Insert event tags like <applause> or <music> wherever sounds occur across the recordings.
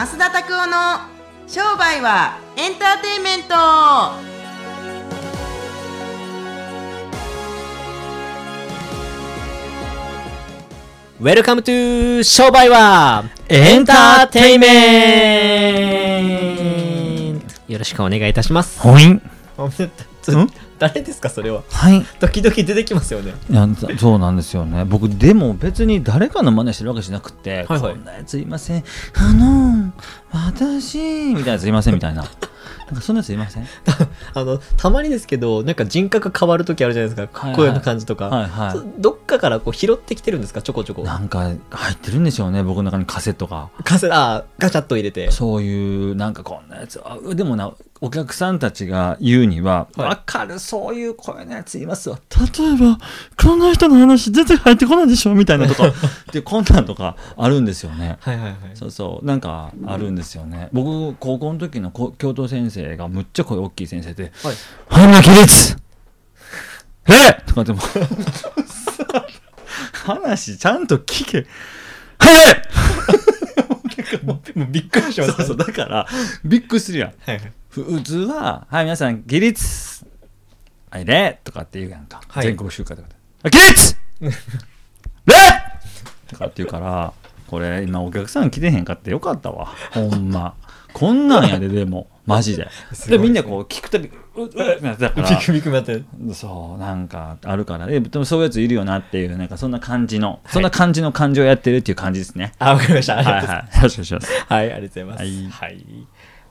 増田拓夫の商売はエンターテインメント welcome to 商売はエンターテイメントよろしくお願いいたします。ほいん。誰ですかそれは？はい。時々出てきますよね。いやそうなんですよね僕でも別に誰かの真似してるわけじゃなくて、はいはいこんなやついませんあの私みたいなやついませんみたいな <laughs> なんかそんなやついません？<laughs> あの、たまにですけど、なんか人格変わる時あるじゃないですか。はいはい声の感じとか。はいはそどっかからこう拾ってきてるんですか？ちょこちょこい。なんか入ってるんでしょうね僕の中にカセットがカセあガチャッと入れて。そういうなんかこんなやつあでもなお客さんたちが言うにははい。わ、かるそういう声のやついますわ例えばこの人の話全然入ってこないでしょみたいなと。か <laughs> でこんなんとかあるんですよね。はいはいはい。そうそう。なんかあるんですよね。僕高校の時のこ教頭先生がむっちゃ声大きい先生ではい「花村起立えとかでも話ちゃんと聞けはい <laughs> もうびっくりしました。そうそう。だからびっくりするやん。はいはい。普通は「はい皆さん起立はい礼」とかって言うやんか、はい全国集会とかで「起立 <laughs> 礼!」とかって言うからこれ今お客さん来てへんかってよかったわほんまこんなんやででもマジででみんなこう聞くたび「ううっ」ってなってたからビクビクなって。そうなんかあるからえでもそういうやついるよなっていうなんかそんな感じの、そんな感じの感情をやってるっていう感じですねあ、わかりました。はいはいよろしくお願いしますはい、ありがとうございます。はいはい。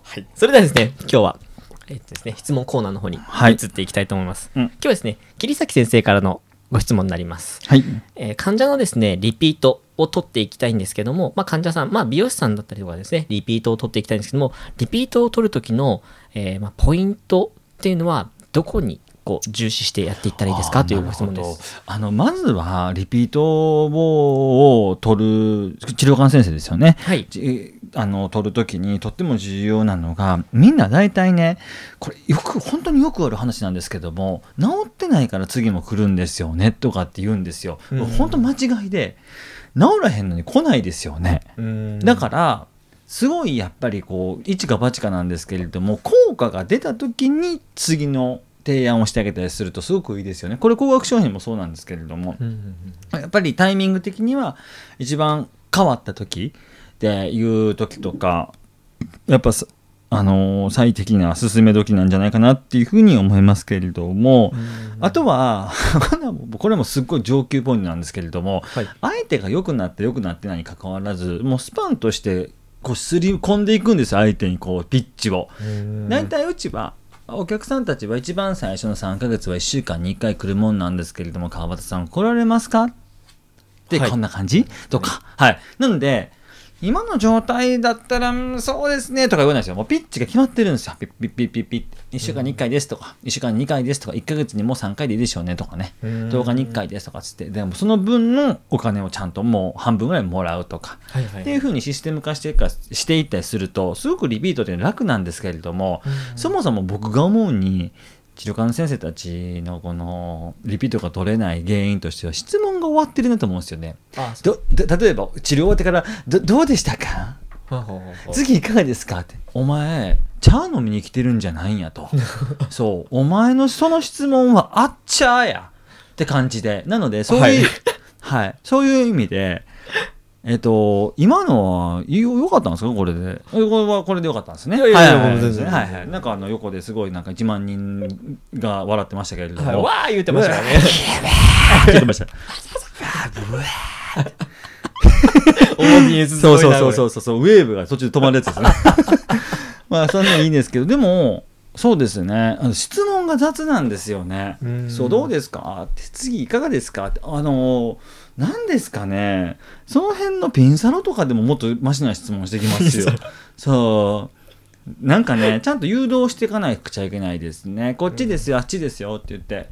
はい。それではですね、今日は、えっとですね、質問コーナーの方にはい移っていきたいと思います。うん今日はですね、桐崎先生からのご質問になります。はいえー患者のですね、リピートを取っていきたいんですけども、まあ、患者さん、まあ、美容師さんだったりとかですね、リピートを取っていきたいんですけども、リピートを取るときの、えーまあ、ポイントっていうのは、どこにこう重視してやっていったらいいですか？というご質問です。あのまずはリピートを取る治療官先生ですよね。はい。じあの取るときにとっても重要なのがみんな大体ねこれよく本当によくある話なんですけども治ってないから次も来るんですよねとかって言うんですよ。うん本当間違いで治らへんのに来ないですよね。だからすごいやっぱりこう一か八かなんですけれども効果が出た時に次の提案をしてあげたりするとすごくいいですよね。これ高額商品もそうなんですけれども。やっぱりタイミング的には一番変わった時っていう時とかやっぱさあのー最適な進め時なんじゃないかなっていうふうに思いますけれども、あとは <laughs> これはもすっごい上級ポイントなんですけれども、はい。相手が良くなって良くなってないにかかわらずもうスパンとしてこうすり込んでいくんですよ相手にこうピッチを。大体うちはお客さんたちは一番最初の3ヶ月は1週間に1回来るもんなんですけれども川端さん来られますか？ってはい。こんな感じ、とか。はい。なので今の状態だったら、うんそうですねとか言わないですよ。もうピッチが決まってるんですよ。ピッピッピッピッピッ。1週間に1回ですとか、1週間に2回ですとか、1ヶ月にもう3回でいいでしょうねとかね。うん10日に1回ですとかつって。でもその分のお金をちゃんともう半分ぐらいもらうとか。はいはいっていうふうにシステム化してかしていったりするとすごくリピートって楽なんですけれども、そもそも僕が思うに治療科の先生たちのこのリピートが取れない原因としては質問が終わってるなと思うんですよね。あそう。どで例えば治療終わってからどどうでしたか？次いかがですか？って。お前茶飲みに来てるんじゃないんやと。<laughs> そう。お前のその質問はあっちゃーや。って感じで。なのでそういう、ははいい。そういう意味でえっと今のはよよかったんですか？これで。えこれはこれでよかったんですね。いやいやいやはい全然。はいはい。なんかあの横ですごいなんか1万人が笑ってましたけれども、はい、わー言ってましたからね。言ってましたオーディエンスすそうそうそうそうそう。ウェーブが途中で止まるやつですね。<laughs> まあそんなのいいんですけど。でもそうですね。あの質問が雑なんですよね。うん。そうどうですか？って次いかがですか？あの何ですかね？その辺のピンサロとかでももっとマシな質問してきますよ。そう。なんかねちゃんと誘導していかなくちゃいけないですね。こっちですよあっちですよ。って言って。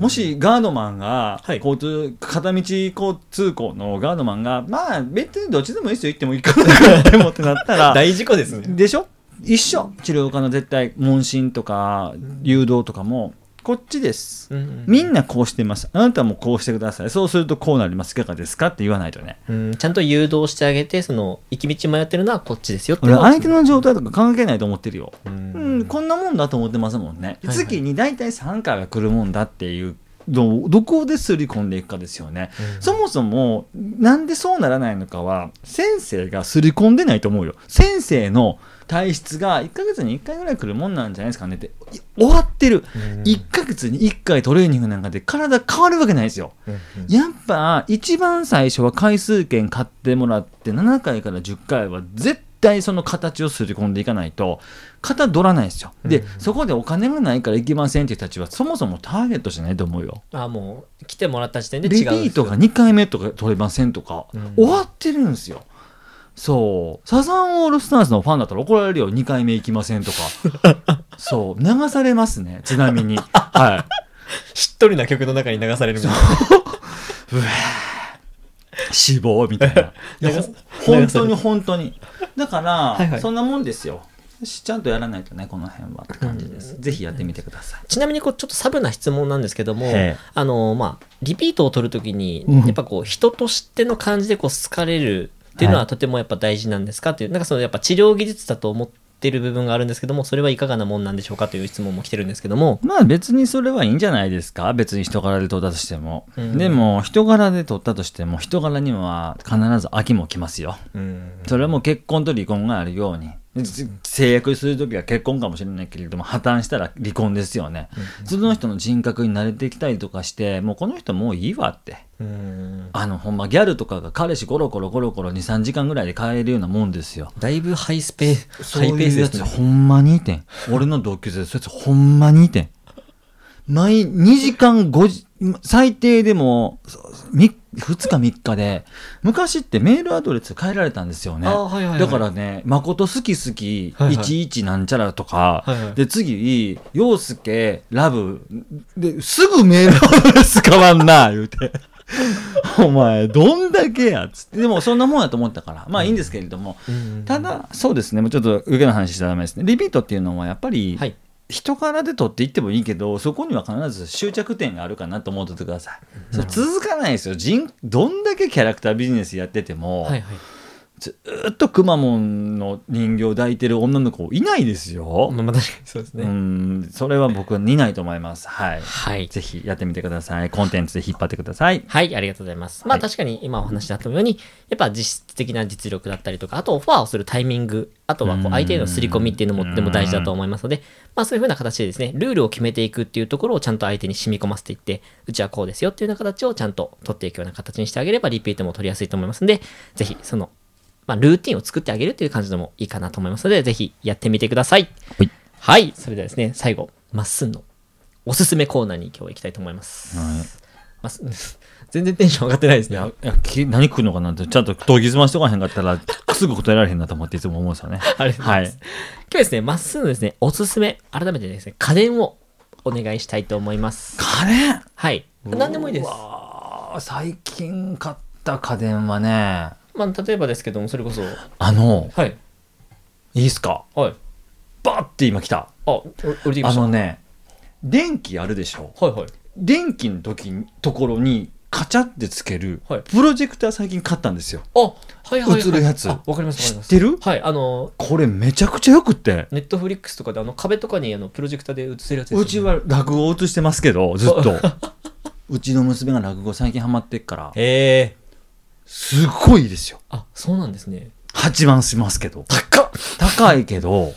もしガードマンがはい。交通、片道交通行のガードマンがまあ別にどっちでもいいですよ。行ってもいいかなってもってなったら <laughs> 大事故ですね。でしょ？一緒。治療科の絶対問診とか誘導とかもこっちです。うんうんみんなこうしてます。あなたもこうしてください。そうするとこうなります。いかがですかって言わないとね。うん。ちゃんと誘導してあげてその行き道迷ってるのはこっちですよって。俺相手の状態とか関係ないと思ってるよ、ううんん、こんなもんだと思ってますもんね、月に大体3回は来るもんだっていうどどこですり込んでいくかですよね、うん。そもそもなんでそうならないのかは先生がすり込んでないと思うよ。先生の体質が1ヶ月に1回ぐらい来るもんなんじゃないですかねって。い終わってる、うん。1ヶ月に1回トレーニングなんかで体変わるわけないですよ。やっぱ一番最初は回数券買ってもらって7回から10回は絶対その形をすり込んでいかないと型取らないですよ。で、うんそこでお金がないから行きませんっていう人たちはそもそもターゲットじゃないと思うよ。あもう来てもらった時点でリ違うピートが2回目とか取れませんとか、うん。終わってるんですよそう。サザンオールスターズのファンだったら怒られるよ。2回目行きませんとか。<laughs> そう。流されますね。ちなみに。はい。しっとりな曲の中に流されるみたいな。死亡みたいな。<laughs> 本当に本当に。だから、はいはい。そんなもんですよ。ちゃんとやらないとね、この辺はって感じです。ぜひやってみてください。ちなみにこうちょっとサブな質問なんですけどもあのまあリピートを取るときにうん。やっぱこう人としての感じでこう好かれるっていうのははいとてもやっぱ大事なんですか？っていうなんかそのやっぱ治療技術だと思ってる部分があるんですけどもそれはいかがなもんなんでしょうかという質問も来てるんですけどもまあ別にそれはいいんじゃないですか？別に人柄で取ったとしても。うんでも人柄で取ったとしても人柄には必ず秋も来ますよ。うんそれはもう結婚と離婚があるように。制約するときは結婚かもしれないけれども破綻したら離婚ですよね、その人の人格に慣れてきたりとかしてもうこの人もういいわって。うん。あのほんまギャルとかが彼氏コロコロコロコロ23時間ぐらいで帰るようなもんですよ。だいぶハイスペハイペースですね。つほんまにいてん。俺の同級生そいつほんまにいてん。毎2時間5時最低でも2日3日で昔ってメールアドレス変えられたんですよね。あはいはいはい。だからね誠好き好きはいはい。11なんちゃらとか、はいはい。で次陽介ラブですぐメールアドレス変わんな <laughs> 言うて。お前どんだけやっつって。でもそんなもんやと思ったから。まあいいんですけれども、うん。ただそうですね。もうちょっと上の話しちゃダメですね。リピートっていうのはやっぱり、はい人からで取っていってもいいけどそこには必ず終着点があるかなと思っててください、それ続かないですよ。人どんだけキャラクタービジネスやってても、はいはいずーっとくまモンの人形を抱いてる女の子いないですよ、まあまあ確かにそうですうねん。それは僕はいないと思います。はい。はい。ぜひやってみてください。コンテンツで引っ張ってください。はい、ありがとうございます。まあはい。確かに今お話しあったように、やっぱ実質的な実力だったりとか、あとオファーをするタイミング、あとはこう相手への刷り込みっていうのもとても大事だと思いますので、まあそういうふうな形でですね、ルールを決めていくっていうところをちゃんと相手に染み込ませていって、うちはこうですよっていうような形をちゃんと取っていくような形にしてあげればリピートも取りやすいと思いますので、ぜひその、まあルーティンを作ってあげるっていう感じでもいいかなと思いますので、ぜひやってみてください。はいはい、それではですね、最後、まっすんのおすすめコーナーに今日は行きたいと思います。はいま <laughs> 全然テンション上がってないですね。いや、いやき何来るのかなって、ちゃんと研ぎ澄ましとかへんかったら、すぐ答えられへんなと思っていつも思うんですよね。<laughs> ありがとうございます。今日ですね、まっすぐのですね、おすすめ、改めてですね、家電をお願いしたいと思います。家電？はい。何でもいいです。最近買った家電はね、まあ、例えばですけども、それこそ、あの、はい。いいっすか？はい。バッて今来た。あ、お降りてきました。あのね、電気あるでしょ？はいはい。電気の時に、ところに、カチャってつける、はいプロジェクター最近買ったんですよ。あ、はいはい、はい。映るやつあわかりますわかります。知ってる？はい、あの、これめちゃくちゃよくって。ネットフリックスとかであの壁とかにあのプロジェクターで映せるやつですよねうちは落語を映してますけど、ずっと。<laughs> うちの娘が落語最近ハマってっから、へえ。すごいですよ。あ、そうなんですね。8万しますけど。高っ高いけど、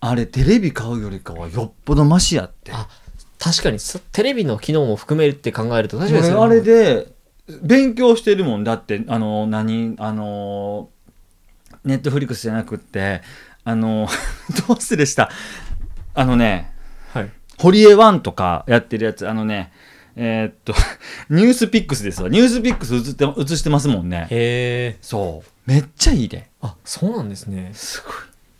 あれテレビ買うよりかはよっぽどマシやって。あ、確かにそテレビの機能も含めるって考えると確かにそ俺あれで勉強してるもんだってあの何あのネットフリックスじゃなくってあの <laughs> どうしてでした？あのねはい。堀江ワンとかやってるやつあのねえーっと <laughs> ニュースピックスですわ。ニュースピックス映って映してますもんね。へえ。そう。めっちゃいいで。あ、そうなんですね。すごい。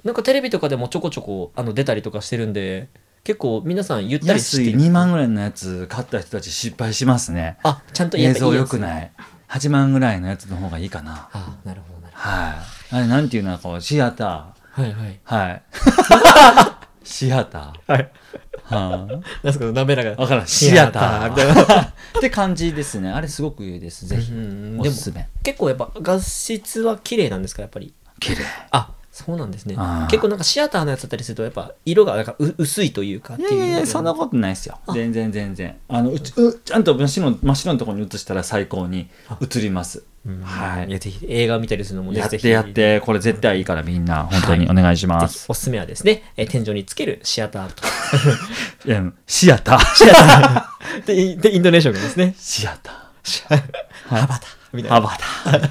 なんかテレビとかでもちょこちょこあの出たりとかしてるんで結構皆さんゆったりして安い2万ぐらいのやつ買った人たち失敗しますね。あちゃんと映像良くいない。8万ぐらいのやつの方がいいかな。あなるほどなるはい。あれなんていうのかシアター。ほどはいはい。はい。<laughs> シアター？はい。はなんですか、滑らかあ。わからん。シアター。みたいな。って感じですね。あれすごくいいです。ぜひう。んおすすめ。結構やっぱ画質は綺麗なんですか、やっぱり？綺麗。あ、そうなんですね。結構なんかシアターのやつだったりすると、やっぱ色がなんかう薄いというかっていう。いやそんなことないですよ。全然全然。あの、うちうちゃんと真っ白の真っ白のところに映したら最高に映ります。はいいや、ぜひ映画を見たりするのもね、やってやって、これ絶対いいからみんな、本当にお願いします。おすすめはですね、えー天井につけるシアターと。<laughs> シアター。シアターで、でインドネーションがですね、シアタハ <laughs> バタみたー。いな。ハバタ。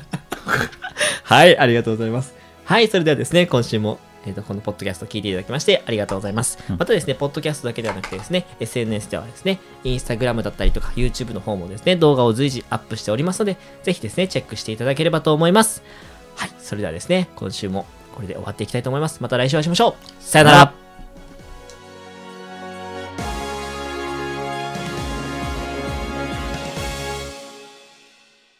<laughs> はい、ありがとうございます。はい、それではですね、今週も、えーとこのポッドキャストを聞いていただきましてありがとうございます。またですね、ポッドキャストだけではなくてですね、SNS ではですね、インスタグラムだったりとか YouTube の方もですね、動画を随時アップしておりますので、ぜひですね、チェックしていただければと思います。はい、それではですね、今週もこれで終わっていきたいと思います。また来週お会いしましょう。さよなら。